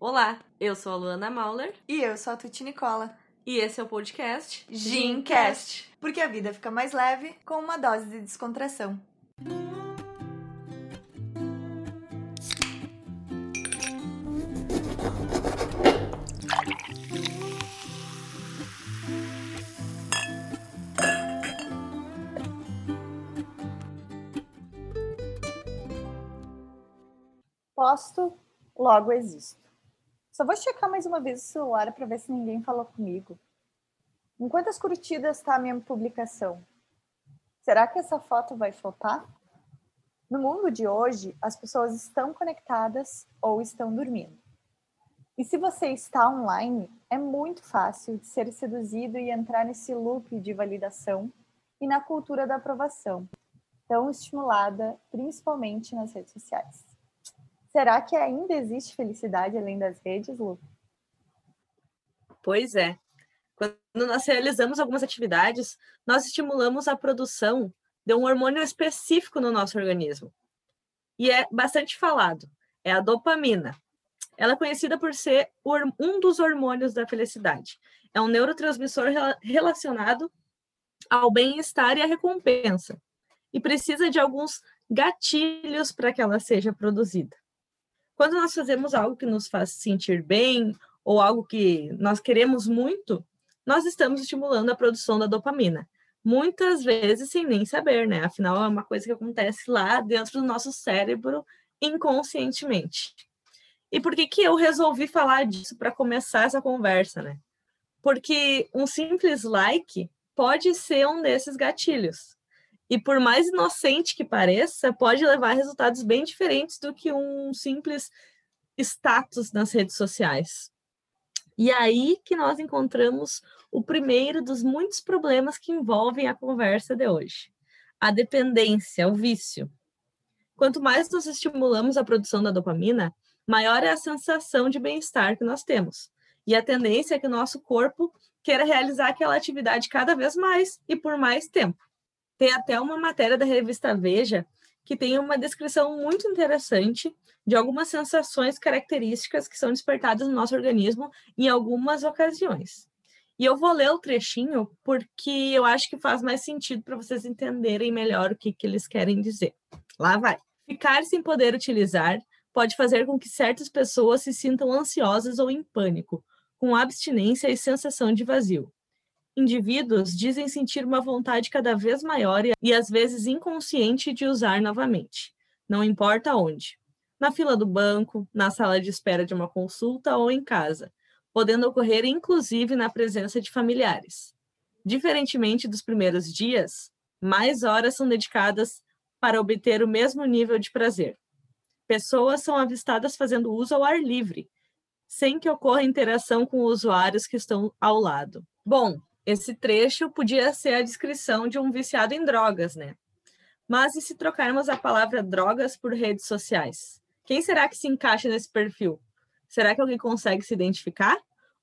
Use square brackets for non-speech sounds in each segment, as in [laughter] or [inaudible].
Olá, eu sou a Luana Mauler E eu sou a Tuti Nicola. e esse é o podcast Gincast. Porque a vida fica mais leve com uma dose de descontração. Posto, logo existo. Só vou checar mais uma vez o celular para ver se ninguém falou comigo. Em quantas curtidas está a minha publicação? Será que essa foto vai flopar? No mundo de hoje, as pessoas estão conectadas ou estão dormindo. E se você está online, é muito fácil de ser seduzido e entrar nesse loop de validação e na cultura da aprovação, tão estimulada principalmente nas redes sociais. Será que ainda existe felicidade além das redes, Lu? Pois é. Quando nós realizamos algumas atividades, nós estimulamos a produção de um hormônio específico no nosso organismo. E é bastante falado, é a dopamina. Ela é conhecida por ser um dos hormônios da felicidade. É um neurotransmissor relacionado ao bem-estar e à recompensa. E precisa de alguns gatilhos para que ela seja produzida. Quando nós fazemos algo que nos faz sentir bem ou algo que nós queremos muito, nós estamos estimulando a produção da dopamina. Muitas vezes sem nem saber, né? Afinal, é uma coisa que acontece lá dentro do nosso cérebro inconscientemente. E por que, que eu resolvi falar disso para começar essa conversa, né? Porque um simples like pode ser um desses gatilhos. E por mais inocente que pareça, pode levar a resultados bem diferentes do que um simples status nas redes sociais. E aí que nós encontramos o primeiro dos muitos problemas que envolvem a conversa de hoje: a dependência, o vício. Quanto mais nós estimulamos a produção da dopamina, maior é a sensação de bem-estar que nós temos. E a tendência é que o nosso corpo queira realizar aquela atividade cada vez mais e por mais tempo. Tem até uma matéria da revista Veja que tem uma descrição muito interessante de algumas sensações características que são despertadas no nosso organismo em algumas ocasiões. E eu vou ler o trechinho porque eu acho que faz mais sentido para vocês entenderem melhor o que, que eles querem dizer. Lá vai. Ficar sem poder utilizar pode fazer com que certas pessoas se sintam ansiosas ou em pânico, com abstinência e sensação de vazio. Indivíduos dizem sentir uma vontade cada vez maior e às vezes inconsciente de usar novamente, não importa onde. Na fila do banco, na sala de espera de uma consulta ou em casa, podendo ocorrer inclusive na presença de familiares. Diferentemente dos primeiros dias, mais horas são dedicadas para obter o mesmo nível de prazer. Pessoas são avistadas fazendo uso ao ar livre, sem que ocorra interação com usuários que estão ao lado. Bom, esse trecho podia ser a descrição de um viciado em drogas, né? Mas e se trocarmos a palavra drogas por redes sociais? Quem será que se encaixa nesse perfil? Será que alguém consegue se identificar?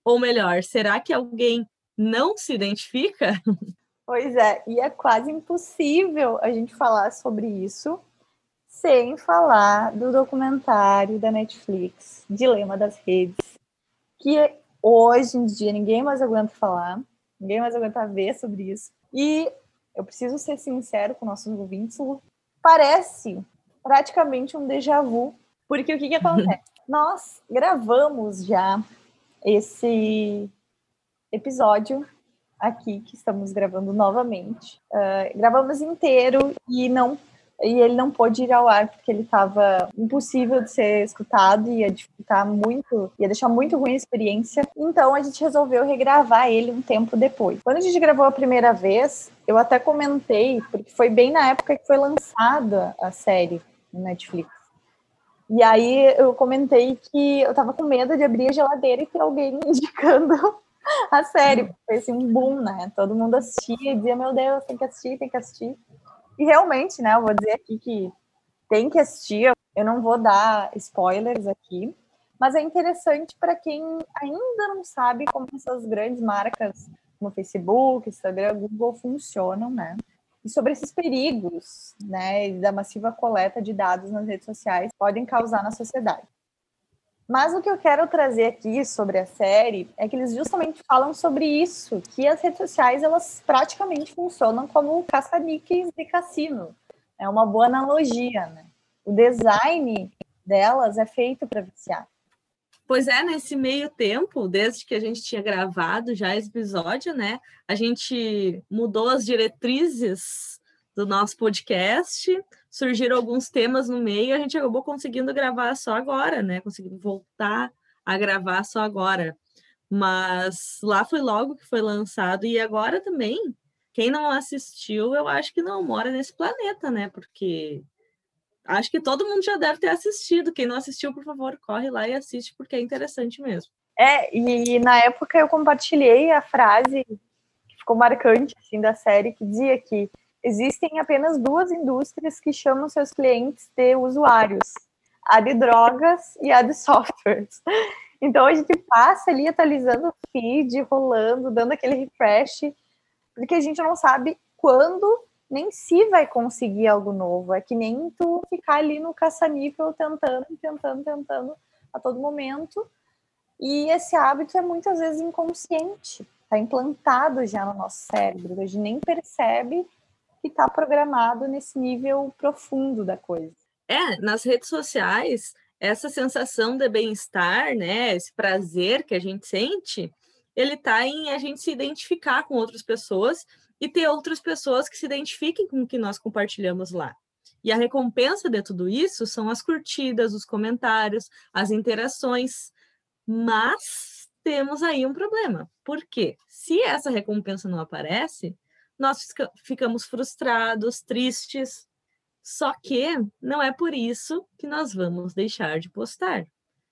Ou melhor, será que alguém não se identifica? [laughs] Pois é, e é quase impossível a gente falar sobre isso sem falar do documentário da Netflix, Dilema das Redes, que hoje em dia ninguém mais aguenta falar, ninguém mais aguenta ver sobre isso. E eu preciso ser sincero com nossos ouvintes, parece praticamente um déjà vu, porque o que, que acontece? [laughs] Nós gravamos já esse episódio aqui que estamos gravando novamente. Uh, gravamos inteiro e não e ele não pôde ir ao ar porque ele estava impossível de ser escutado ia dificultar muito, ia deixar muito ruim a experiência. Então a gente resolveu regravar ele um tempo depois. Quando a gente gravou a primeira vez, eu até comentei, porque foi bem na época que foi lançada a série no Netflix. E aí eu comentei que eu tava com medo de abrir a geladeira e ter alguém [laughs] indicando a série. Foi assim um boom, né? Todo mundo assistia e dizia, meu Deus, tem que assistir, tem que assistir. E realmente, né, eu vou dizer aqui que tem que assistir, eu não vou dar spoilers aqui, mas é interessante para quem ainda não sabe como essas grandes marcas como Facebook, Instagram, Google funcionam, né? E sobre esses perigos, né, da massiva coleta de dados nas redes sociais podem causar na sociedade. Mas o que eu quero trazer aqui sobre a série é que eles justamente falam sobre isso, que as redes sociais elas praticamente funcionam como caça-níqueis de cassino. É uma boa analogia, né? O design delas é feito para viciar. Pois é, nesse meio tempo, desde que a gente tinha gravado já esse episódio, né? A gente mudou as diretrizes do nosso podcast, surgiram alguns temas no meio, a gente acabou conseguindo gravar só agora, né? Conseguindo voltar a gravar só agora. Mas lá foi logo que foi lançado, e agora também, quem não assistiu, eu acho que não mora nesse planeta, né? Porque acho que todo mundo já deve ter assistido. Quem não assistiu, por favor, corre lá e assiste, porque é interessante mesmo. É, e na época eu compartilhei a frase que ficou marcante assim, da série, que dizia que existem apenas duas indústrias que chamam seus clientes de usuários: a de drogas e a de softwares. [laughs] Então a gente passa ali atualizando o feed, rolando, dando aquele refresh, porque a gente não sabe quando nem se vai conseguir algo novo. É que nem tu ficar ali no caça-níquel tentando, tentando, tentando a todo momento. E esse hábito é muitas vezes inconsciente, está implantado já no nosso cérebro, a gente nem percebe que está programado nesse nível profundo da coisa. É, nas redes sociais, essa sensação de bem-estar, né, esse prazer que a gente sente, ele está em a gente se identificar com outras pessoas e ter outras pessoas que se identifiquem com o que nós compartilhamos lá. E a recompensa de tudo isso são as curtidas, os comentários, as interações. Mas temos aí um problema. Por quê? Se essa recompensa não aparece, nós ficamos frustrados, tristes. Só que não é por isso que nós vamos deixar de postar.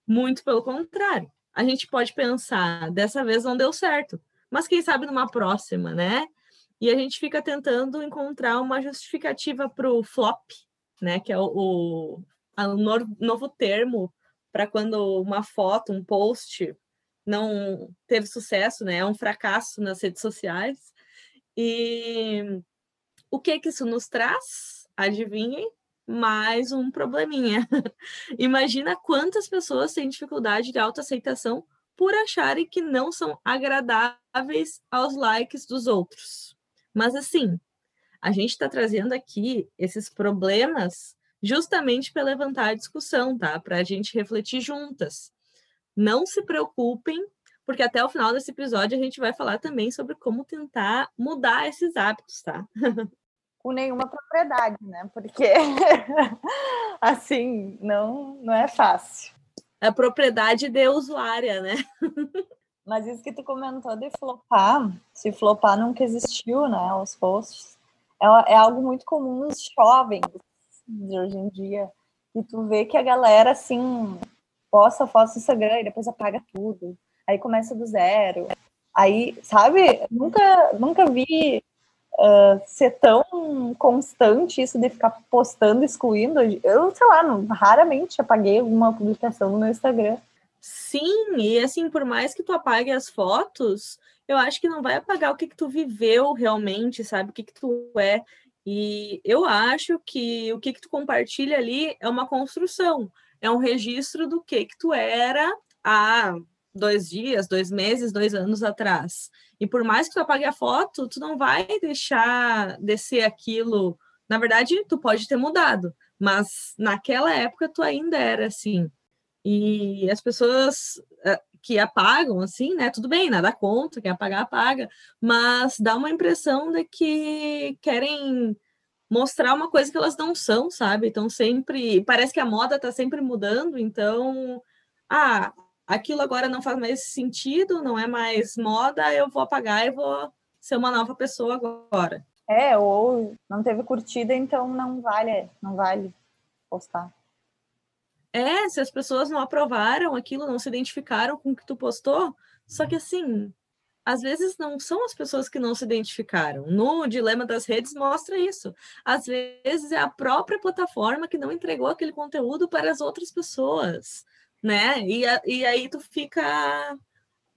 Muito pelo contrário. A gente pode pensar, dessa vez não deu certo, mas quem sabe numa próxima, né? E a gente fica tentando encontrar uma justificativa para o flop, né? Que é o, o, o novo termo para quando uma foto, um post não teve sucesso, né? É um fracasso nas redes sociais. E o que que isso nos traz? Adivinhem? Mais um probleminha. [laughs] Imagina quantas pessoas têm dificuldade de autoaceitação por acharem que não são agradáveis aos likes dos outros. Mas assim, a gente está trazendo aqui esses problemas justamente para levantar a discussão, tá? Para a gente refletir juntas. Não se preocupem porque até o final desse episódio a gente vai falar também sobre como tentar mudar esses hábitos, tá? [laughs] Com nenhuma propriedade, né? Porque [laughs] assim, não, não é fácil. A propriedade de usuária, né? [laughs] Mas isso que tu comentou de flopar, se flopar nunca existiu, né? Os posts, é, é algo muito comum nos jovens de hoje em dia. E tu vê que a galera, assim, posta foto no Instagram e depois apaga tudo aí começa do zero. Aí, sabe, nunca, nunca vi uh, ser tão constante isso de ficar postando, excluindo. Eu, sei lá, raramente apaguei alguma publicação no meu Instagram. Sim, e assim, por mais que tu apague as fotos, eu acho que não vai apagar o que, que tu viveu realmente, sabe? O que, que tu é. E eu acho que o que, que tu compartilha ali é uma construção, é um registro do que, que tu era há dois dias, dois meses, dois anos atrás. E por mais que tu apague a foto, tu não vai deixar descer aquilo. Na verdade, tu pode ter mudado, mas naquela época tu ainda era assim. E as pessoas eh, que apagam, assim, né? Tudo bem, nada contra, quem apagar, apaga, mas dá uma impressão de que querem mostrar uma coisa que elas não são, sabe? Então sempre. Parece que a moda tá sempre mudando, então. Ah, aquilo agora não faz mais sentido, não é mais moda, eu vou apagar e vou ser uma nova pessoa agora. É, ou não teve curtida, então não vale, não vale postar. É, se as pessoas não aprovaram aquilo, não se identificaram com o que tu postou, só que assim, às vezes não são as pessoas que não se identificaram. No dilema das redes mostra isso. Às vezes é a própria plataforma que não entregou aquele conteúdo para as outras pessoas né? E, e aí tu fica.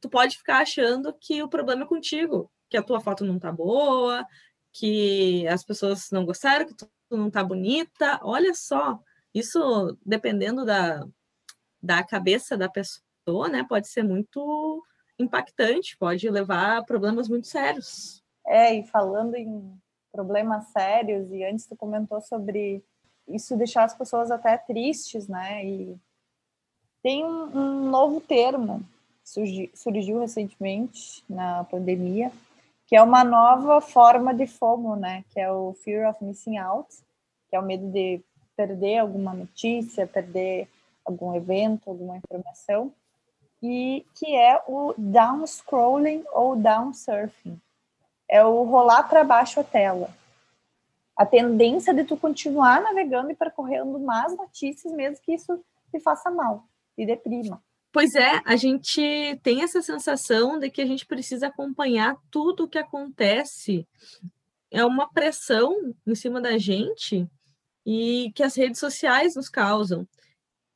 Tu pode ficar achando que o problema é contigo, que a tua foto não tá boa, que as pessoas não gostaram, que tu não tá bonita. Olha só, isso dependendo da, da cabeça da pessoa, né, pode ser muito impactante, pode levar a problemas muito sérios. É, e falando em problemas sérios, e antes tu comentou sobre isso deixar as pessoas até tristes, né? E tem um, um novo termo surgiu, surgiu recentemente na pandemia, que é uma nova forma de FOMO, né? Que é o Fear of Missing Out, que é o medo de perder alguma notícia, perder algum evento, alguma informação, e que é o down scrolling ou down surfing. É o rolar para baixo a tela. A tendência de tu continuar navegando e percorrendo mais notícias, mesmo que isso te faça mal, te deprima. Pois é, a gente tem essa sensação de que a gente precisa acompanhar tudo o que acontece. É uma pressão em cima da gente e que as redes sociais nos causam.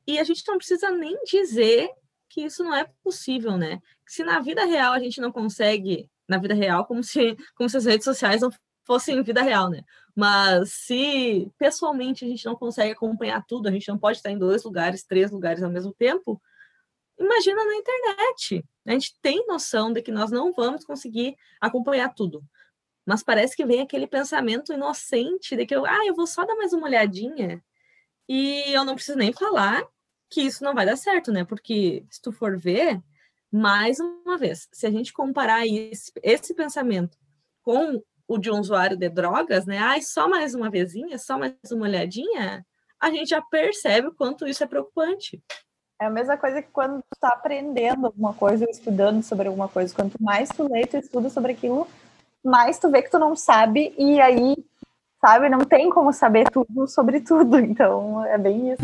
E a gente não precisa nem dizer que isso não é possível, né? Se na vida real a gente não consegue, na vida real, como se, como se as redes sociais não fossem vida real, né? Mas se pessoalmente a gente não consegue acompanhar tudo, a gente não pode estar em dois lugares, três lugares ao mesmo tempo, imagina na internet. A gente tem noção de que nós não vamos conseguir acompanhar tudo mas parece que vem aquele pensamento inocente de que eu, ah, eu vou só dar mais uma olhadinha e eu não preciso nem falar que isso não vai dar certo, né? Porque se tu for ver, mais uma vez, se a gente comparar esse, esse pensamento com o de um usuário de drogas, né? Ai, só mais uma vezinha, só mais uma olhadinha, a gente já percebe o quanto isso é preocupante. É a mesma coisa que quando tu está aprendendo alguma coisa, estudando sobre alguma coisa. Quanto mais tu lê, tu estuda sobre aquilo, mas tu vê que tu não sabe e aí, sabe, não tem como saber tudo sobre tudo. [laughs] Então, é bem isso.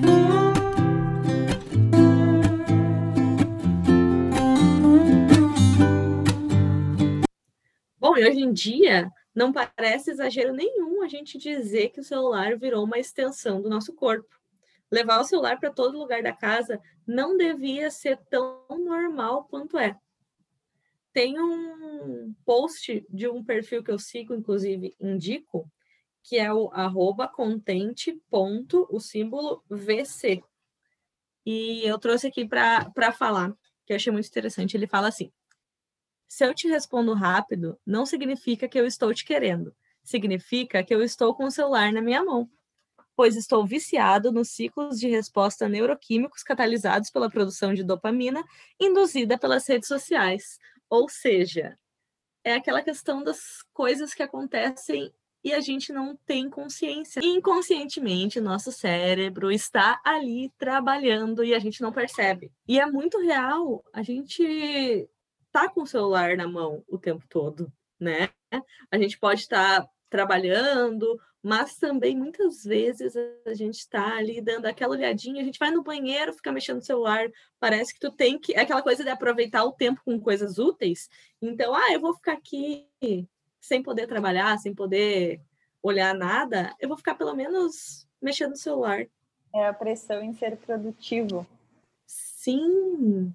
Bom, e hoje em dia não parece exagero nenhum a gente dizer que o celular virou uma extensão do nosso corpo. Levar o celular para todo lugar da casa não devia ser tão normal quanto é tem um post de um perfil que eu sigo, inclusive indico, que é o arroba contente ponto, o símbolo VC. E eu trouxe aqui para falar, que eu achei muito interessante. Ele fala assim: se eu te respondo rápido, não significa que eu estou te querendo, significa que eu estou com o celular na minha mão, pois estou viciado nos ciclos de resposta neuroquímicos catalisados pela produção de dopamina induzida pelas redes sociais, ou seja, é aquela questão das coisas que acontecem e a gente não tem consciência. Inconscientemente, nosso cérebro está ali trabalhando e a gente não percebe. E é muito real, a gente tá com o celular na mão o tempo todo, né? A gente pode estar trabalhando mas também muitas vezes a gente está ali dando aquela olhadinha, a gente vai no banheiro, fica mexendo no celular, parece que tu tem que. É aquela coisa de aproveitar o tempo com coisas úteis. Então, ah, eu vou ficar aqui sem poder trabalhar, sem poder olhar nada, eu vou ficar pelo menos mexendo no celular. É a pressão em ser produtivo. Sim.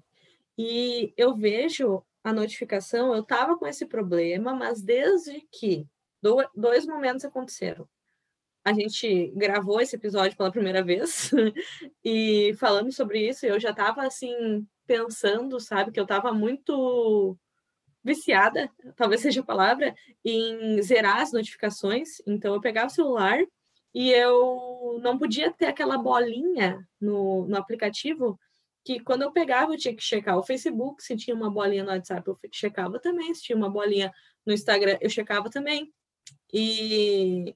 E eu vejo a notificação, eu estava com esse problema, mas desde que dois momentos aconteceram a gente gravou esse episódio pela primeira vez [laughs] e falamos sobre isso. Eu já estava assim pensando, sabe, que eu estava muito viciada, talvez seja a palavra, em zerar as notificações. Então eu pegava o celular e eu não podia ter aquela bolinha no, no aplicativo que quando eu pegava eu tinha que checar o Facebook, se tinha uma bolinha no WhatsApp eu checava também, se tinha uma bolinha no Instagram eu checava também. E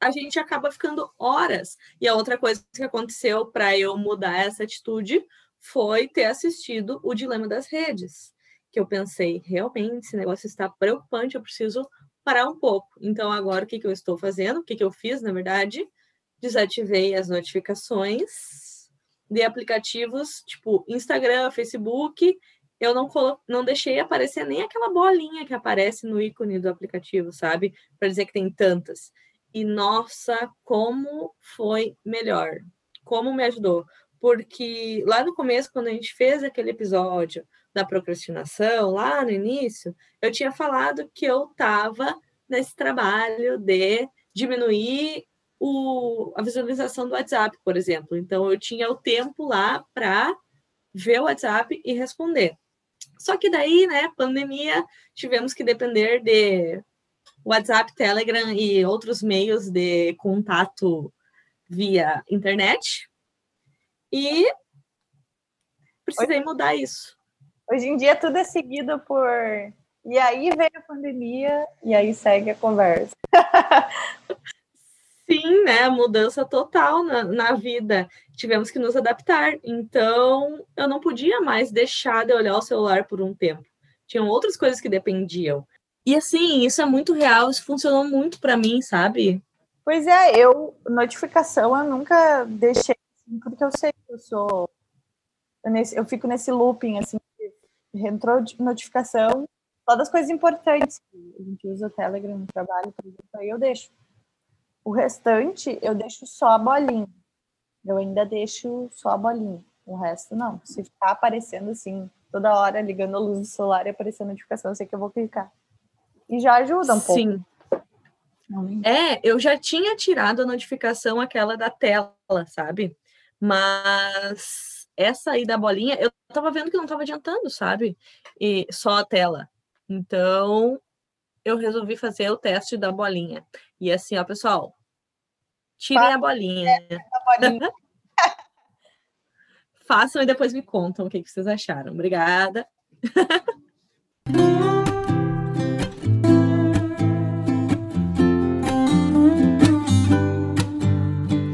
a gente acaba ficando horas. E a outra coisa que aconteceu para eu mudar essa atitude foi ter assistido o Dilema das Redes, que eu pensei, realmente, esse negócio está preocupante, eu preciso parar um pouco. Então, agora, o que, que eu estou fazendo? O que, que eu fiz, na verdade? Desativei as notificações de aplicativos tipo Instagram, Facebook. Eu não, colo... não deixei aparecer nem aquela bolinha que aparece no ícone do aplicativo, sabe? Para dizer que tem tantas. E nossa, como foi melhor, como me ajudou. Porque lá no começo, quando a gente fez aquele episódio da procrastinação, lá no início, eu tinha falado que eu estava nesse trabalho de diminuir o, a visualização do WhatsApp, por exemplo. Então, eu tinha o tempo lá para ver o WhatsApp e responder. Só que daí, né, pandemia, tivemos que depender de WhatsApp, Telegram e outros meios de contato via internet. E precisei mudar isso. Hoje em dia tudo é seguido por e aí veio a pandemia e aí segue a conversa. [laughs] Sim, né? Mudança total na, na vida. Tivemos que nos adaptar. Então, eu não podia mais deixar de olhar o celular por um tempo. Tinham outras coisas que dependiam. E assim, isso é muito real, isso funcionou muito para mim, sabe? Pois é, eu notificação eu nunca deixei assim, porque eu sei que eu sou eu, nesse, eu fico nesse looping assim, entrou notificação, todas as coisas importantes. A gente usa o Telegram no trabalho, por exemplo, aí eu deixo. O restante eu deixo só a bolinha. Eu ainda deixo só a bolinha. O resto não. Se ficar aparecendo assim, toda hora ligando a luz do celular e aparecendo notificação, eu sei que eu vou clicar. E já ajuda um pouco. Sim. É, eu já tinha tirado a notificação aquela da tela, sabe? Mas essa aí da bolinha, eu tava vendo que não tava adiantando, sabe? E só a tela. Então, eu resolvi fazer o teste da bolinha. E assim, ó, pessoal, tirem a bolinha. A bolinha. [laughs] Façam e depois me contam o que, que vocês acharam. Obrigada.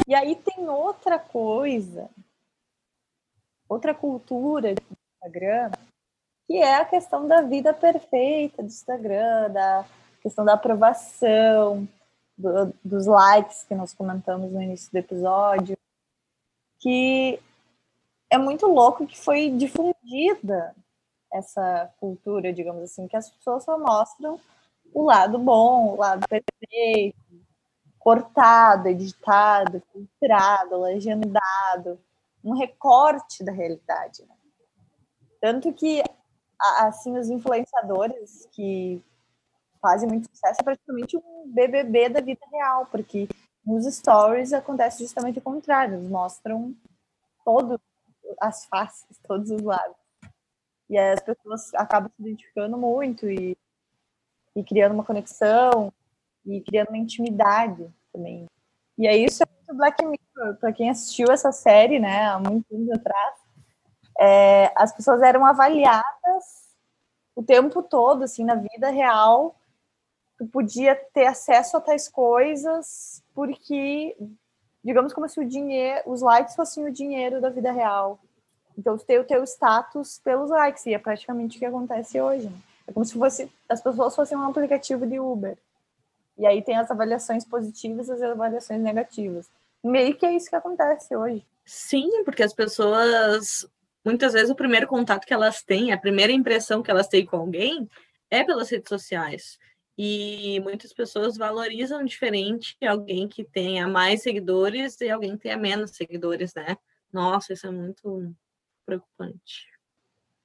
E aí tem outra coisa, outra cultura do Instagram, que é a questão da vida perfeita do Instagram, da questão da aprovação, do, dos likes que nós comentamos no início do episódio, que é muito louco que foi difundida essa cultura, digamos assim, que as pessoas só mostram o lado bom, o lado perfeito, cortado, editado, filtrado, legendado, um recorte da realidade. Né? Tanto que, assim, os influenciadores que fazem muito sucesso é praticamente um BBB da vida real, porque nos stories acontece justamente o contrário, eles mostram todas as faces, todos os lados. E as pessoas acabam se identificando muito e, e criando uma conexão e criando uma intimidade também. E aí isso é muito Black Mirror, para quem assistiu essa série, né, há muitos anos atrás, é, as pessoas eram avaliadas o tempo todo, assim, na vida real, tu podia ter acesso a tais coisas porque, digamos como se o dinheiro, os likes fossem o dinheiro da vida real. Então, tu tem o teu status pelos likes, e é praticamente o que acontece hoje. Né? É como se fosse, as pessoas fossem um aplicativo de Uber. E aí tem as avaliações positivas e as avaliações negativas. Meio que é isso que acontece hoje. Sim, porque as pessoas, muitas vezes, o primeiro contato que elas têm, a primeira impressão que elas têm com alguém é pelas redes sociais. E muitas pessoas valorizam diferente alguém que tenha mais seguidores e alguém que tenha menos seguidores, né? Nossa, isso é muito preocupante.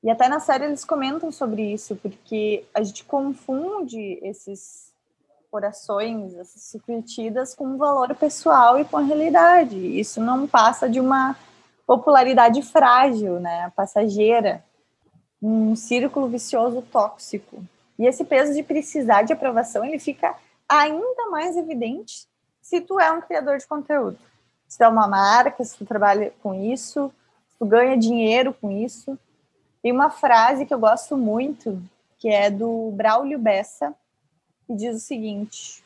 E até na série eles comentam sobre isso, porque a gente confunde esses corações, essas curtidas com valor pessoal e com a realidade. Isso não passa de uma popularidade frágil, né, passageira, um círculo vicioso tóxico. E esse peso de precisar de aprovação, ele fica ainda mais evidente se tu é um criador de conteúdo. Se tu é uma marca, se tu trabalha com isso, se tu ganha dinheiro com isso. Tem uma frase que eu gosto muito, que é do Braulio Bessa, que diz o seguinte: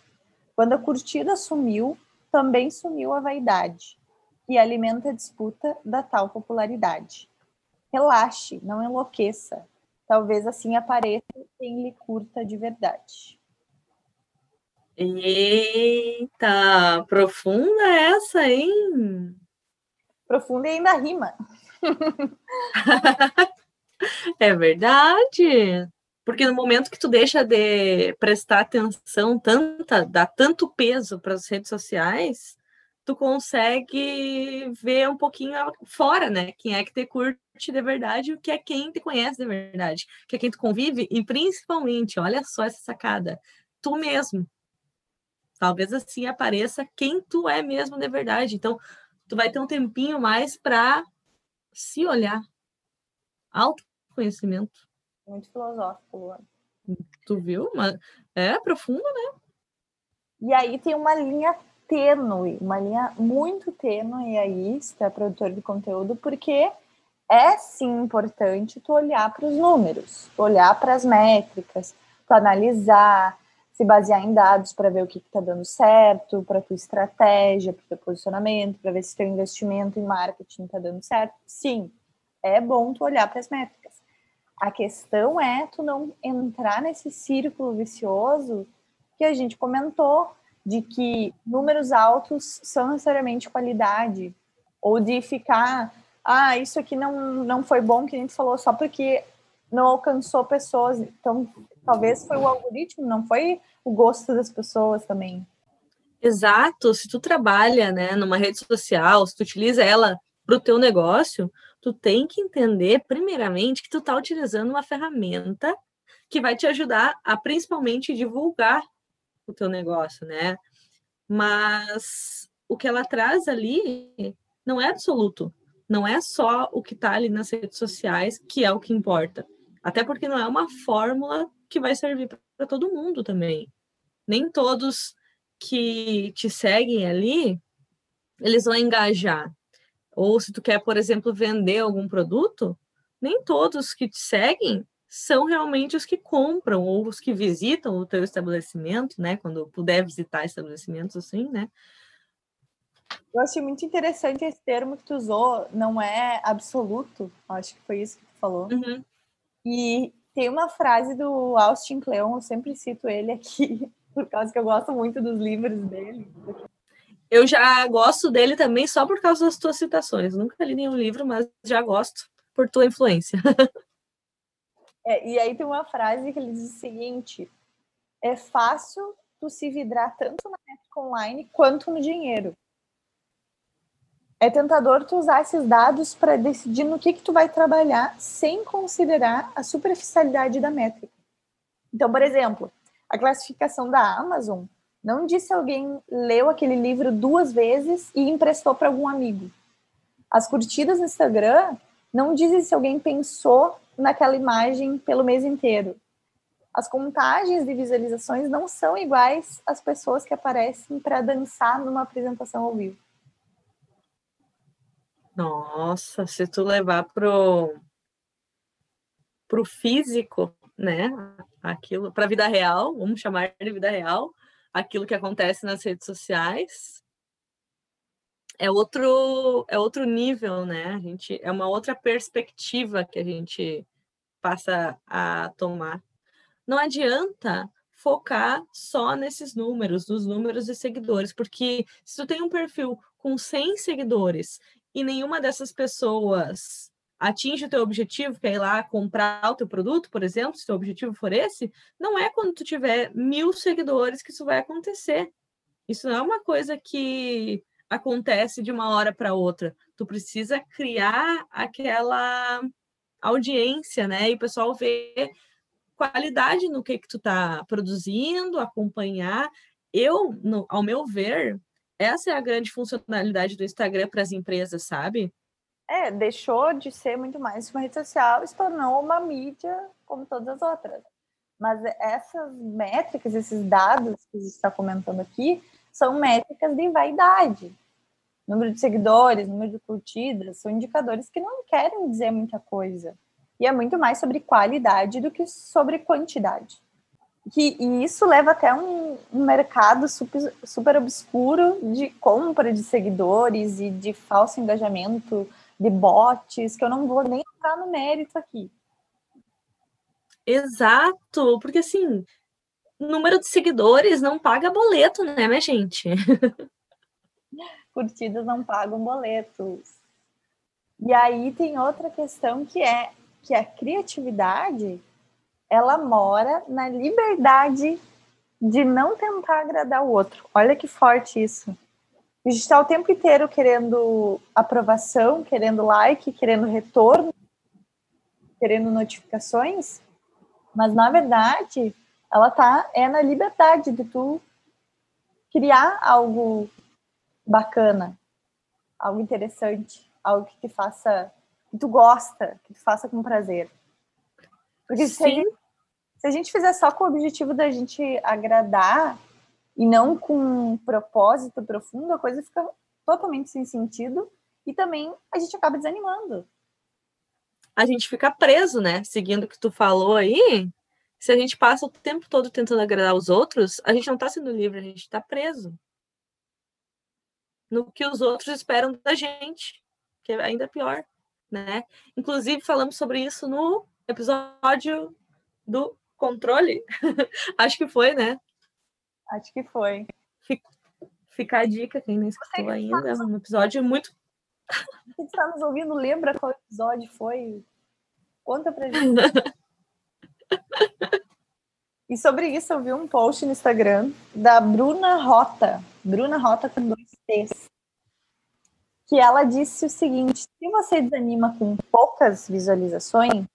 quando a curtida sumiu, também sumiu a vaidade, e alimenta a disputa da tal popularidade. Relaxe, não enlouqueça. Talvez assim apareça quem lhe curta de verdade. Eita, profunda essa, hein? Profunda e ainda rima. [laughs] é verdade. Porque no momento que tu deixa de prestar atenção, tanta, dá tanto peso para as redes sociais, tu consegue ver um pouquinho fora, né? Quem é que te curte de verdade, o que é quem te conhece de verdade, que é quem tu convive, e principalmente, olha só essa sacada, tu mesmo. Talvez assim apareça quem tu é mesmo de verdade. Então, tu vai ter um tempinho mais para se olhar. Autoconhecimento. Muito filosófico, Luan. Tu viu? Mas é profundo, né? E aí tem uma linha tênue, uma linha muito tênue aí, se tu é produtor de conteúdo, porque é sim importante tu olhar para os números, tu olhar para as métricas, tu analisar, se basear em dados para ver o que está dando certo, para tua estratégia, para o teu posicionamento, para ver se teu investimento em marketing está dando certo. Sim, é bom tu olhar para as métricas. A questão é tu não entrar nesse círculo vicioso que a gente comentou de que números altos são necessariamente qualidade, ou de ficar, ah, isso aqui não, não foi bom que a gente falou só porque não alcançou pessoas. Então, talvez foi o algoritmo, não foi o gosto das pessoas também. Exato. Se tu trabalha, né, numa rede social, se tu utiliza ela para o teu negócio, tu tem que entender, primeiramente, que tu está utilizando uma ferramenta que vai te ajudar a principalmente divulgar o teu negócio, né? Mas o que ela traz ali não é absoluto. Não é só o que está ali nas redes sociais que é o que importa. Até porque não é uma fórmula que vai servir para todo mundo também. Nem todos que te seguem ali, eles vão engajar. Ou se tu quer, por exemplo, vender algum produto, nem todos que te seguem são realmente os que compram ou os que visitam o teu estabelecimento, né? Quando puder visitar estabelecimentos assim, né? Eu achei muito interessante esse termo que tu usou, não é absoluto, acho que foi isso que tu falou. Uhum. E tem uma frase do Austin Kleon, eu sempre cito ele aqui, [laughs] por causa que eu gosto muito dos livros dele. Eu já gosto dele também só por causa das tuas citações. Nunca li nenhum livro, mas já gosto por tua influência. [laughs] É, e aí tem uma frase que ele diz o seguinte: é fácil tu se vidrar tanto na métrica online quanto no dinheiro. É tentador tu usar esses dados para decidir no que, que tu vai trabalhar sem considerar a superficialidade da métrica. Então, por exemplo, a classificação da Amazon não disse alguém leu aquele livro duas vezes e emprestou para algum amigo. As curtidas no Instagram não dizem se alguém pensou naquela imagem pelo mês inteiro. As contagens de visualizações não são iguais às pessoas que aparecem para dançar numa apresentação ao vivo. Nossa, se tu levar pro pro físico, né? Aquilo para a vida real, vamos chamar de vida real, aquilo que acontece nas redes sociais, é outro é outro nível, né? A gente é uma outra perspectiva que a gente passa a tomar. Não adianta focar só nesses números, nos números de seguidores, porque se tu tem um perfil com 100 seguidores e nenhuma dessas pessoas atinge o teu objetivo, que é ir lá comprar o teu produto, por exemplo, se o teu objetivo for esse, não é quando tu tiver mil seguidores que isso vai acontecer. Isso não é uma coisa que acontece de uma hora para outra. Tu precisa criar aquela audiência, né? E o pessoal ver qualidade no que que tu tá produzindo, acompanhar. Eu, no, ao meu ver, essa é a grande funcionalidade do Instagram para as empresas, sabe? É, deixou de ser muito mais uma rede social e se tornou uma mídia como todas as outras. Mas essas métricas, esses dados que a gente está comentando aqui, são métricas de vaidade. Número de seguidores, número de curtidas, são indicadores que não querem dizer muita coisa. E é muito mais sobre qualidade do que sobre quantidade. Que, e isso leva até um, um mercado super, super obscuro de compra de seguidores e de falso engajamento, de bots, que eu não vou nem entrar no mérito aqui. Exato, porque assim, número de seguidores não paga boleto, né, minha gente? [laughs] Curtidas não pagam boletos. E aí tem outra questão que é que a criatividade ela mora na liberdade de não tentar agradar o outro. Olha que forte isso. A gente está o tempo inteiro querendo aprovação, querendo like, querendo retorno, querendo notificações, mas na verdade ela tá é na liberdade de tu criar algo bacana, algo interessante, algo que te faça, que tu gosta, que tu faça com prazer. Porque se a, gente, se a gente fizer só com o objetivo da gente agradar e não com um propósito profundo, a coisa fica totalmente sem sentido e também a gente acaba desanimando. A gente fica preso, né? Seguindo o que tu falou aí, se a gente passa o tempo todo tentando agradar os outros, a gente não está sendo livre, a gente está preso no que os outros esperam da gente, que é ainda pior, né? Inclusive falamos sobre isso no episódio do controle. [laughs] Acho que foi, né? Acho que foi. Fica, fica a dica, quem não escutou ainda, é um episódio muito. Quem está nos ouvindo, lembra qual episódio foi? Conta pra [laughs] gente. [laughs] e sobre isso, eu vi um post no Instagram da Bruna Rota. Bruna Rota com dois T's. Que ela disse o seguinte: se você desanima com poucas visualizações,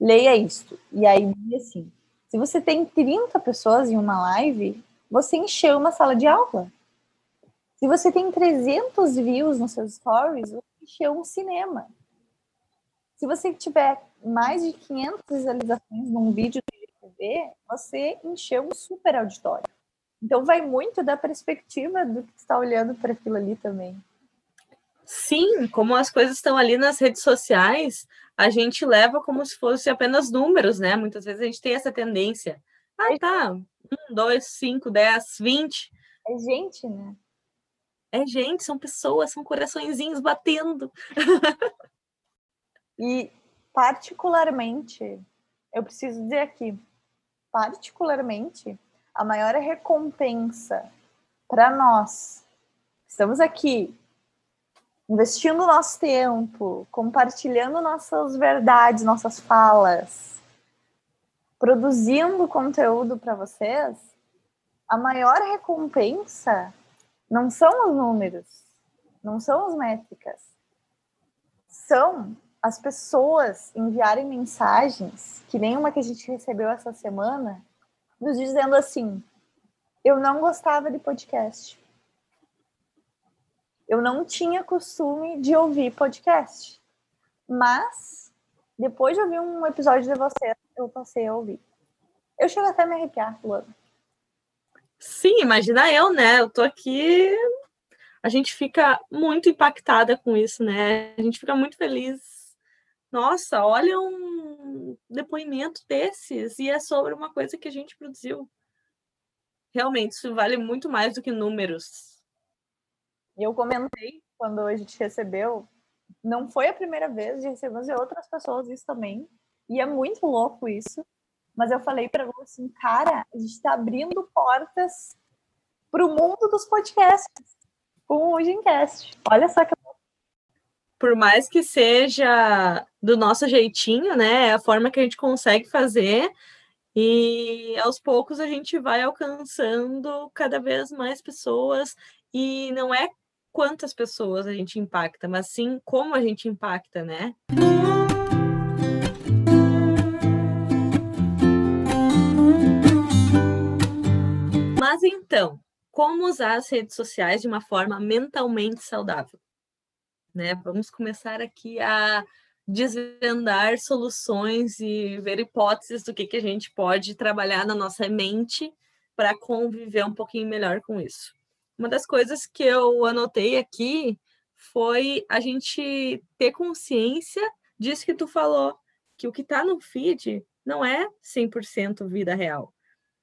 leia isto. E aí, assim, se você tem 30 pessoas em uma live, você encheu uma sala de aula. Se você tem 300 views nos seus stories, você encheu um cinema. Se você tiver mais de 500 visualizações num vídeo de TV, você encheu um super auditório. Então vai muito da perspectiva do que está olhando para aquilo ali também. Sim, como as coisas estão ali nas redes sociais, a gente leva como se fosse apenas números, né? Muitas vezes a gente tem essa tendência. Ah, tá. Um, dois, cinco, dez, vinte. É gente, né? É gente, são pessoas, são coraçõezinhos batendo. e particularmente, eu preciso dizer aqui, particularmente, a maior recompensa para nós, estamos aqui investindo nosso tempo, compartilhando nossas verdades, nossas falas, produzindo conteúdo para vocês, a maior recompensa não são os números, não são as métricas, são as pessoas enviarem mensagens, que nem uma que a gente recebeu essa semana, nos dizendo assim: eu não gostava de podcast eu não tinha costume de ouvir podcast. Mas, depois de ouvir um episódio de você, eu passei a ouvir. Eu chego até a me arrepiar, Luana. Sim, imagina eu, né? Eu tô aqui. A gente fica muito impactada com isso, né? A gente fica muito feliz. Nossa, olha um depoimento desses e é sobre uma coisa que a gente produziu. Realmente, isso vale muito mais do que números e eu comentei quando a gente recebeu, não foi a primeira vez, de recebemos de outras pessoas isso também. E é muito louco isso. Mas eu falei para você assim, cara, a gente está abrindo portas para o mundo dos podcasts com o Gincast. Olha só que por mais que seja do nosso jeitinho, né? É a forma que a gente consegue fazer. E aos poucos a gente vai alcançando cada vez mais pessoas. E não é quantas pessoas a gente impacta, mas sim como a gente impacta, né? Mas então, como usar as redes sociais de uma forma mentalmente saudável? Né? Vamos começar aqui a desvendar soluções e ver hipóteses do que, que a gente pode trabalhar na nossa mente para conviver um pouquinho melhor com isso. Uma das coisas que eu anotei aqui foi a gente ter consciência disso que tu falou, que o que está no feed não é 100% vida real.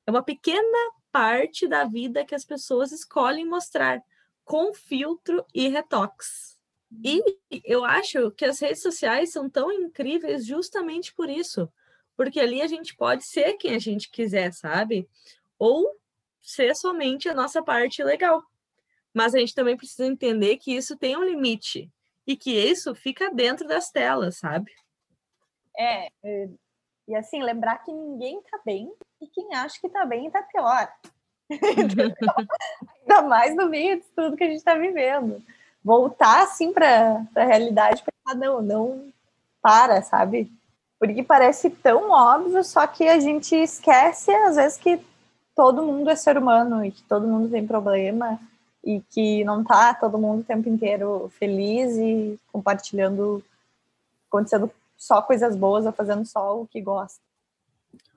É uma pequena parte da vida que as pessoas escolhem mostrar, com filtro e retox. E eu acho que as redes sociais são tão incríveis justamente por isso, porque ali a gente pode ser quem a gente quiser, sabe? Ou ser somente a nossa parte legal. Mas a gente também precisa entender que isso tem um limite e que isso fica dentro das telas, sabe? É, é e assim, lembrar que ninguém tá bem e quem acha que tá bem tá pior. [laughs] Ainda mais no meio de tudo que a gente está vivendo. Voltar assim para a realidade, pensar, não, não para, sabe? Porque parece tão óbvio, só que a gente esquece, às vezes, que todo mundo é ser humano e que todo mundo tem problema e que não tá todo mundo o tempo inteiro feliz e compartilhando, acontecendo só coisas boas ou fazendo só o que gosta.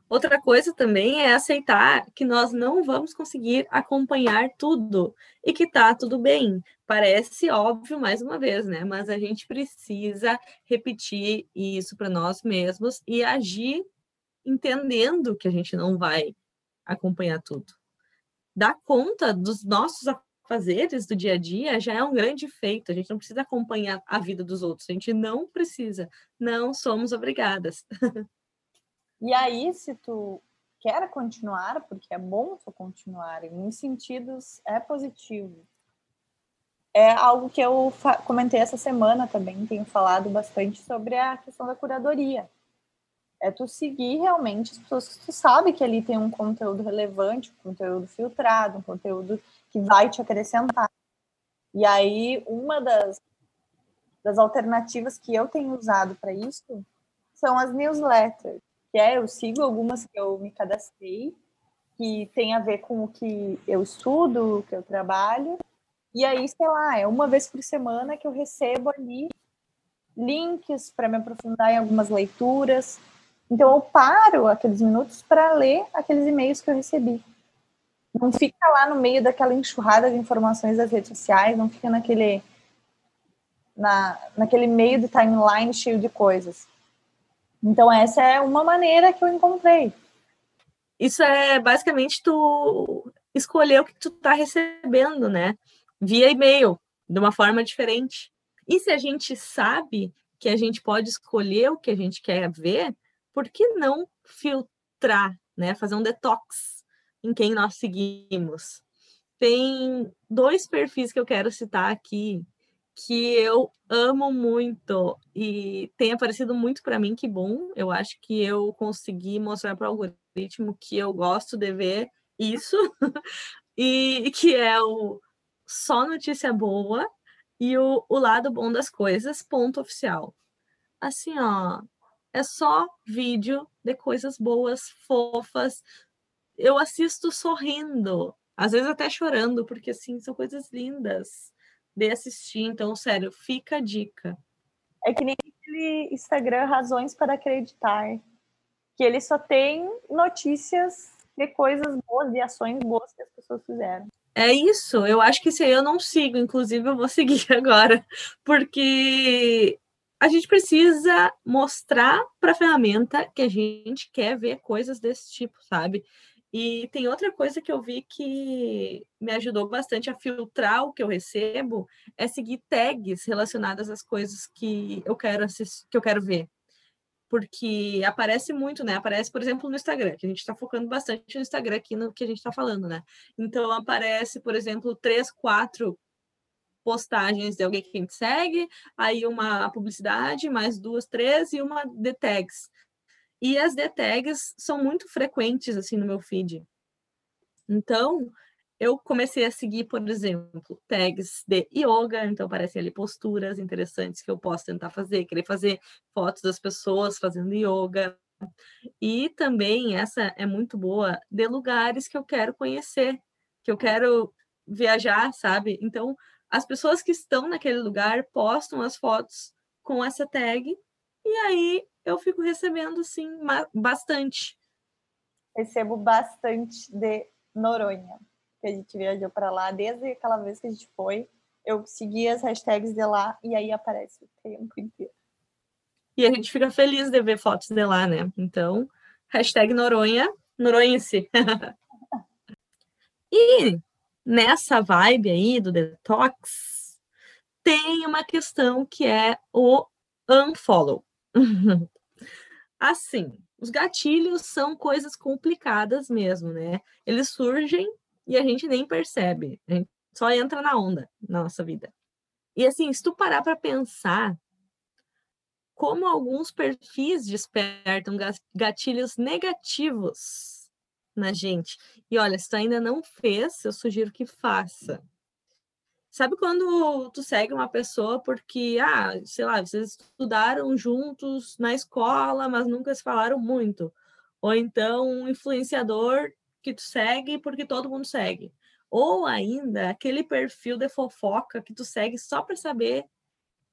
Outra coisa também é aceitar que nós não vamos conseguir acompanhar tudo e que tá tudo bem. Parece óbvio mais uma vez, né? Mas a gente precisa repetir isso para nós mesmos e agir entendendo que a gente não vai acompanhar tudo. Dar conta dos nossos afazeres do dia a dia já é um grande feito. A gente não precisa acompanhar a vida dos outros. A gente não precisa. Não somos obrigadas. [laughs] E aí, se tu quer continuar, porque é bom tu continuar, em muitos sentidos é positivo. É algo que eu comentei essa semana também, tenho falado bastante sobre a questão da curadoria. É tu seguir realmente as pessoas que tu sabe que ali tem um conteúdo relevante, um conteúdo filtrado, um conteúdo que vai te acrescentar. E aí, uma das, das alternativas que eu tenho usado para isso são as newsletters que é, eu sigo algumas que eu me cadastrei, que tem a ver com o que eu estudo, o que eu trabalho, e aí, sei lá, é uma vez por semana que eu recebo ali links para me aprofundar em algumas leituras. Então, eu paro aqueles minutos para ler aqueles e-mails que eu recebi. Não fica lá no meio daquela enxurrada de informações das redes sociais, não fica naquele, na, naquele meio de timeline cheio de coisas. Então, essa é uma maneira que eu encontrei. Isso é basicamente tu escolher o que tu tá recebendo, né? Via e-mail, de uma forma diferente. E se a gente sabe que a gente pode escolher o que a gente quer ver, por que não filtrar, né? Fazer um detox em quem nós seguimos. Tem dois perfis que eu quero citar aqui que eu amo muito e tem aparecido muito para mim, que bom. Eu acho que eu consegui mostrar para o algoritmo que eu gosto de ver isso [laughs] e que é o só notícia boa e o, o lado bom das coisas, ponto oficial. Assim, ó, é só vídeo de coisas boas, fofas. Eu assisto sorrindo, às vezes até chorando, porque assim, são coisas lindas de assistir. Então, sério, fica a dica. É que nem aquele Instagram Razões para Acreditar, que ele só tem notícias de coisas boas, de ações boas que as pessoas fizeram. É isso, eu acho que se eu não sigo, inclusive eu vou [laughs] seguir agora, porque a gente precisa mostrar para a ferramenta que a gente quer ver coisas desse tipo, sabe? E tem outra coisa que eu vi que me ajudou bastante a filtrar o que eu recebo, é seguir tags relacionadas às coisas que eu quero assistir, que eu quero ver. Porque aparece muito, né? Aparece, por exemplo, no Instagram, que a gente está focando bastante no Instagram aqui no que a gente está falando, né? Então aparece, por exemplo, três, quatro postagens de alguém que a gente segue, aí uma publicidade, mais duas, três, e uma de tags. E as de tags são muito frequentes assim no meu feed. Então, eu comecei a seguir, por exemplo, tags de yoga, então aparecem ali posturas interessantes que eu posso tentar fazer, querer fazer fotos das pessoas fazendo yoga. E também essa é muito boa de lugares que eu quero conhecer, que eu quero viajar, sabe? Então, as pessoas que estão naquele lugar postam as fotos com essa tag e aí eu fico recebendo, sim, bastante. Recebo bastante de Noronha, que a gente viajou para lá desde aquela vez que a gente foi. Eu segui as hashtags de lá e aí aparece o tempo inteiro. E a gente fica feliz de ver fotos de lá, né? Então, hashtag Noronha, Noronhense. [laughs] e nessa vibe aí do detox, tem uma questão que é o unfollow. [laughs] Assim, os gatilhos são coisas complicadas mesmo, né? Eles surgem e a gente nem percebe, a gente só entra na onda na nossa vida. E assim, se tu parar para pensar como alguns perfis despertam gatilhos negativos na gente. E olha, se tu ainda não fez, eu sugiro que faça. Sabe quando tu segue uma pessoa porque, ah, sei lá, vocês estudaram juntos na escola, mas nunca se falaram muito? Ou então um influenciador que tu segue porque todo mundo segue. Ou ainda aquele perfil de fofoca que tu segue só para saber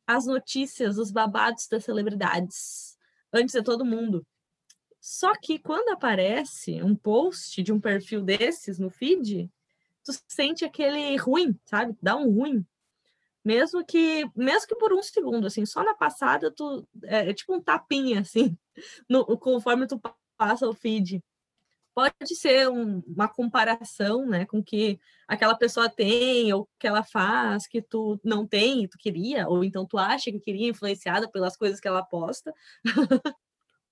as notícias, os babados das celebridades antes de todo mundo. Só que quando aparece um post de um perfil desses no feed, tu sente aquele ruim, sabe? Dá um ruim. Mesmo que, mesmo que por um segundo, assim, só na passada tu é, é tipo um tapinha assim, [laughs] no, conforme tu passa o feed pode ser um, uma comparação, né, com que aquela pessoa tem ou que ela faz que tu não tem, e tu queria, ou então tu acha que queria influenciada pelas coisas que ela posta, [laughs]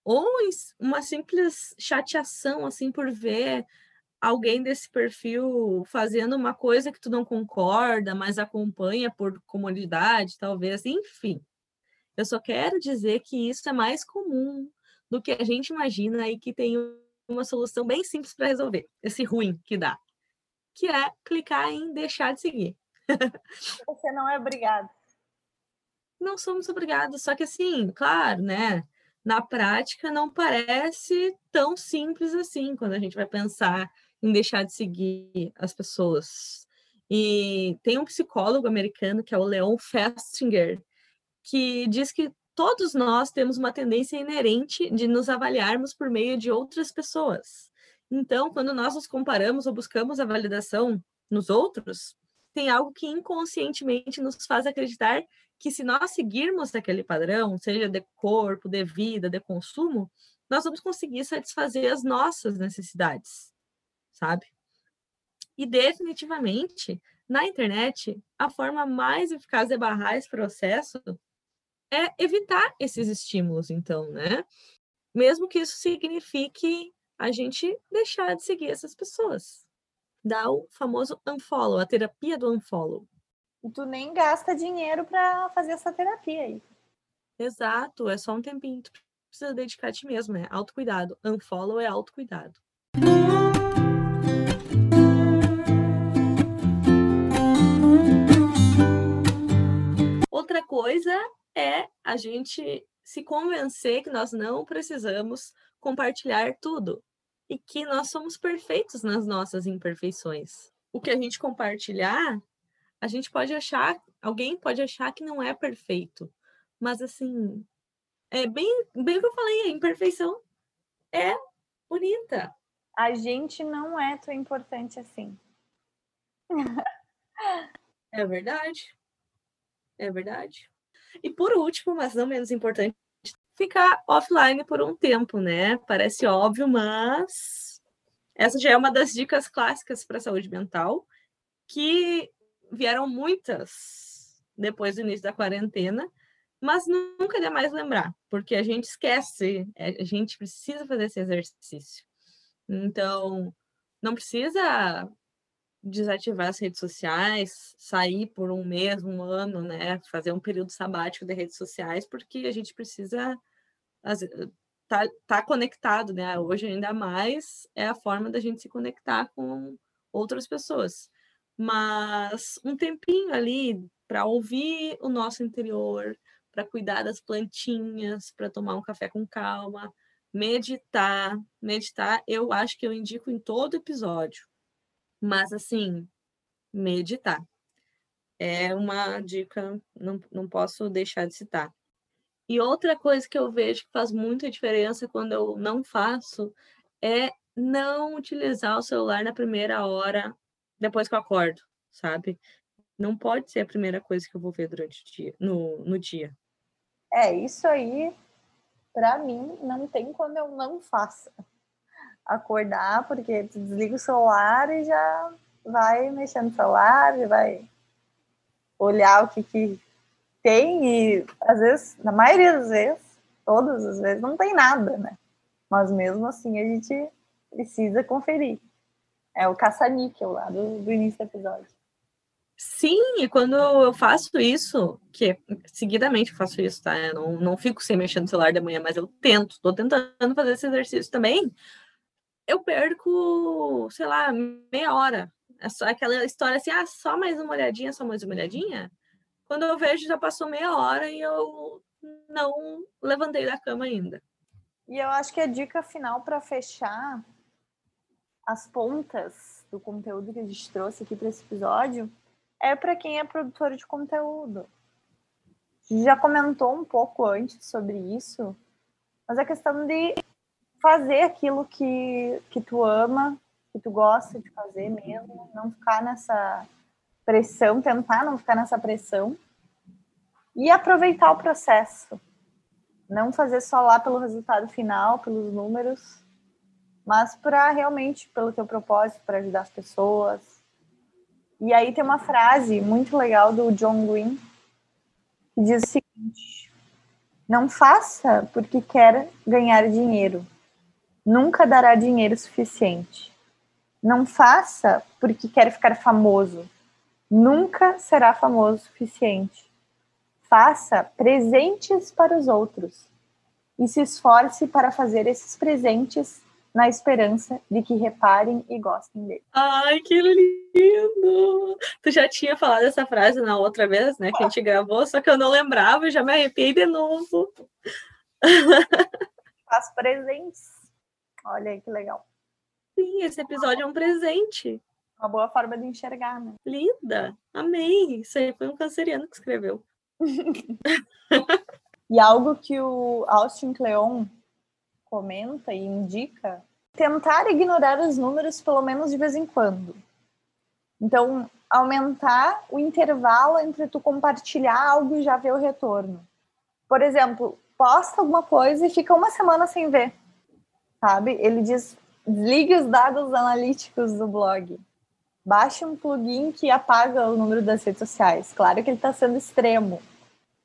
ou uma simples chateação assim por ver alguém desse perfil fazendo uma coisa que tu não concorda, mas acompanha por comodidade, talvez, enfim. Eu só quero dizer que isso é mais comum do que a gente imagina e que tem uma solução bem simples para resolver esse ruim que dá, que é clicar em deixar de seguir. [laughs] Você não é obrigado. Não somos obrigados, só que assim, claro, né? Na prática não parece tão simples assim quando a gente vai pensar em deixar de seguir as pessoas. E tem um psicólogo americano que é o Leon Festinger, que diz que todos nós temos uma tendência inerente de nos avaliarmos por meio de outras pessoas. Então, quando nós nos comparamos ou buscamos a validação nos outros, tem algo que inconscientemente nos faz acreditar que se nós seguirmos aquele padrão, seja de corpo, de vida, de consumo, nós vamos conseguir satisfazer as nossas necessidades, sabe? E definitivamente, na internet, a forma mais eficaz de barrar esse processo é evitar esses estímulos, então, né? Mesmo que isso signifique a gente deixar de seguir essas pessoas. Dá o famoso unfollow, a terapia do unfollow. E tu nem gasta dinheiro para fazer essa terapia aí. Exato, é só um tempinho. Tu precisa dedicar a ti mesmo, né? Autocuidado. Unfollow é autocuidado. Outra coisa é a gente se convencer que nós não precisamos compartilhar tudo e que nós somos perfeitos nas nossas imperfeições. O que a gente compartilhar, a gente pode achar, alguém pode achar que não é perfeito, mas assim, é bem, bem o que eu falei, a imperfeição é bonita. A gente não é tão importante assim. É verdade. É verdade. E por último, mas não menos importante, ficar offline por um tempo, né? Parece óbvio, mas essa já é uma das dicas clássicas para a saúde mental, que vieram muitas depois do início da quarentena, mas nunca é mais lembrar, porque a gente esquece, é, a gente precisa fazer esse exercício. Então, não precisa desativar as redes sociais, sair por um mês, um ano, né, fazer um período sabático de redes sociais, porque a gente precisa tá, tá conectado, né? Hoje ainda mais é a forma da gente se conectar com outras pessoas. Mas um tempinho ali para ouvir o nosso interior, para cuidar das plantinhas, para tomar um café com calma, meditar, meditar, eu acho que eu indico em todo episódio mas, assim, meditar. É uma dica, não, não posso deixar de citar. E outra coisa que eu vejo que faz muita diferença quando eu não faço é não utilizar o celular na primeira hora depois que eu acordo, sabe? Não pode ser a primeira coisa que eu vou ver durante o dia, no, no dia. É, isso aí, para mim, não tem quando eu não faça acordar, porque tu desliga o celular e já vai mexendo no celular, e vai olhar o que, que tem e às vezes, na maioria das vezes, todas as vezes, não tem nada, né? Mas mesmo assim a gente precisa conferir. É o caça-níquel lá do, do início do episódio. Sim, e quando eu faço isso, que seguidamente eu faço isso, tá? Eu não, não fico sem mexer no celular de manhã, mas eu tento, tô tentando fazer esse exercício também, eu perco, sei lá, meia hora. É aquela história assim, ah, só mais uma olhadinha, só mais uma olhadinha. Quando eu vejo, já passou meia hora e eu não levantei da cama ainda. E eu acho que a dica final para fechar as pontas do conteúdo que a gente trouxe aqui para esse episódio é para quem é produtor de conteúdo. A gente já comentou um pouco antes sobre isso, mas a questão de fazer aquilo que, que tu ama, que tu gosta de fazer mesmo, não ficar nessa pressão, tentar não ficar nessa pressão e aproveitar o processo. Não fazer só lá pelo resultado final, pelos números, mas para realmente pelo teu propósito, para ajudar as pessoas. E aí tem uma frase muito legal do John Green que diz o seguinte: Não faça porque quer ganhar dinheiro. Nunca dará dinheiro suficiente. Não faça porque quer ficar famoso. Nunca será famoso o suficiente. Faça presentes para os outros e se esforce para fazer esses presentes na esperança de que reparem e gostem dele. Ai, que lindo! Tu já tinha falado essa frase na outra vez, né? Que a gente gravou, só que eu não lembrava, já me arrepiei de novo. Faz presentes. Olha aí que legal. Sim, esse episódio é um presente. Uma boa forma de enxergar, né? Linda! Amei! Isso aí foi um canceriano que escreveu. [laughs] e algo que o Austin Kleon comenta e indica, tentar ignorar os números pelo menos de vez em quando. Então, aumentar o intervalo entre tu compartilhar algo e já ver o retorno. Por exemplo, posta alguma coisa e fica uma semana sem ver, sabe? Ele diz, desligue os dados analíticos do blog. Baixe um plugin que apaga o número das redes sociais. Claro que ele está sendo extremo.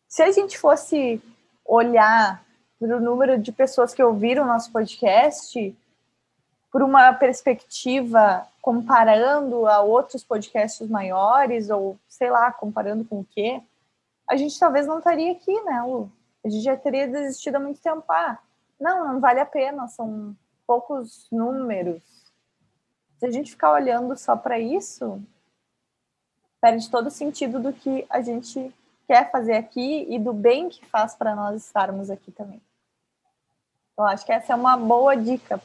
Se a gente fosse olhar para o número de pessoas que ouviram o nosso podcast, por uma perspectiva comparando a outros podcasts maiores, ou sei lá, comparando com o quê, a gente talvez não estaria aqui, né, Lu? A gente já teria desistido há muito tempo. Ah, não, não vale a pena, são poucos números. Se a gente ficar olhando só para isso, perde todo o sentido do que a gente quer fazer aqui e do bem que faz para nós estarmos aqui também. Eu acho que essa é uma boa dica,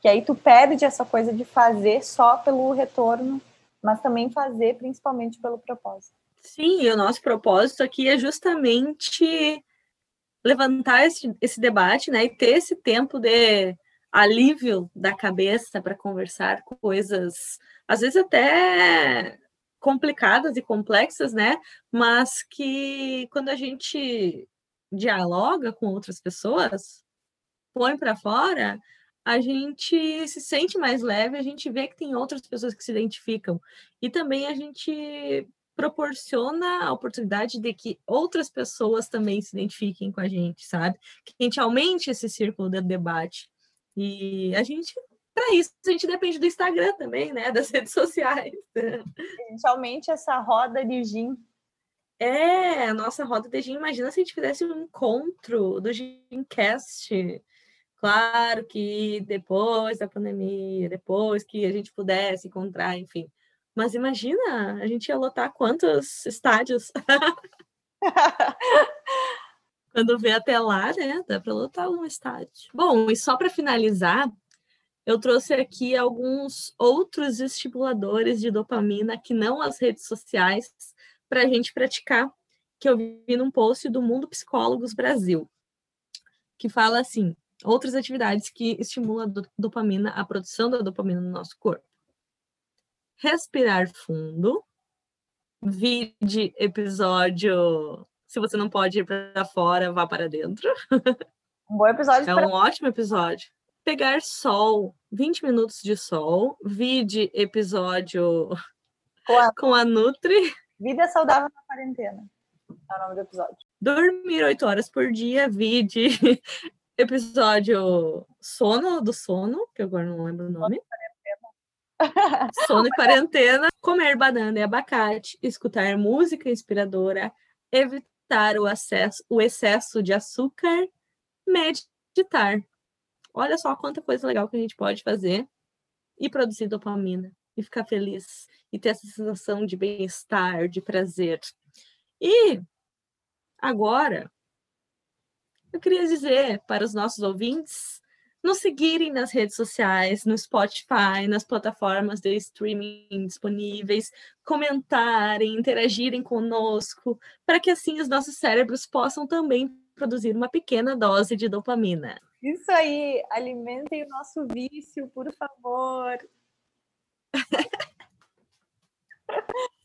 que aí tu perde essa coisa de fazer só pelo retorno, mas também fazer principalmente pelo propósito. Sim, e o nosso propósito aqui é justamente levantar esse, esse debate, né, e ter esse tempo de alívio da cabeça para conversar coisas, às vezes até complicadas e complexas, né, mas que quando a gente dialoga com outras pessoas, põe para fora, a gente se sente mais leve, a gente vê que tem outras pessoas que se identificam. E também a gente proporciona a oportunidade de que outras pessoas também se identifiquem com a gente, sabe? Que a gente aumente esse círculo de debate. E a gente, para isso, a gente depende do Instagram também, né? [laughs] Das redes sociais. A gente aumente essa roda de gin. É, a nossa roda de gin. Imagina se a gente fizesse um encontro do Gincast Claro que depois da pandemia, depois que a gente pudesse encontrar, enfim. Mas imagina, a gente ia lotar quantos estádios? [laughs] Quando vê até lá, né? Dá para lotar um estádio. Bom, e só para finalizar, eu trouxe aqui alguns outros estimuladores de dopamina que não as redes sociais para a gente praticar, que eu vi num post do Mundo Psicólogos Brasil, que fala assim: outras atividades que estimulam a dopamina, a produção da dopamina no nosso corpo. Respirar fundo. Vide episódio. Se você não pode ir para fora, vá para dentro. Um bom episódio. É pra... um ótimo episódio. Pegar sol, 20 minutos de sol. Vide episódio com a, com a Nutri. Vida saudável na quarentena. É o nome do episódio. Dormir 8 horas por dia, vide [laughs] episódio Sono do Sono, que agora não lembro o nome. [laughs] Sono e quarentena, comer banana e abacate, escutar música inspiradora, evitar o, acesso, o excesso de açúcar, meditar. Olha só quanta coisa legal que a gente pode fazer e produzir dopamina e ficar feliz e ter essa sensação de bem-estar, de prazer. E agora eu queria dizer para os nossos ouvintes nos seguirem nas redes sociais, no Spotify, nas plataformas de streaming disponíveis, comentarem, interagirem conosco, para que assim os nossos cérebros possam também produzir uma pequena dose de dopamina. Isso aí, alimentem o nosso vício, por favor. [laughs]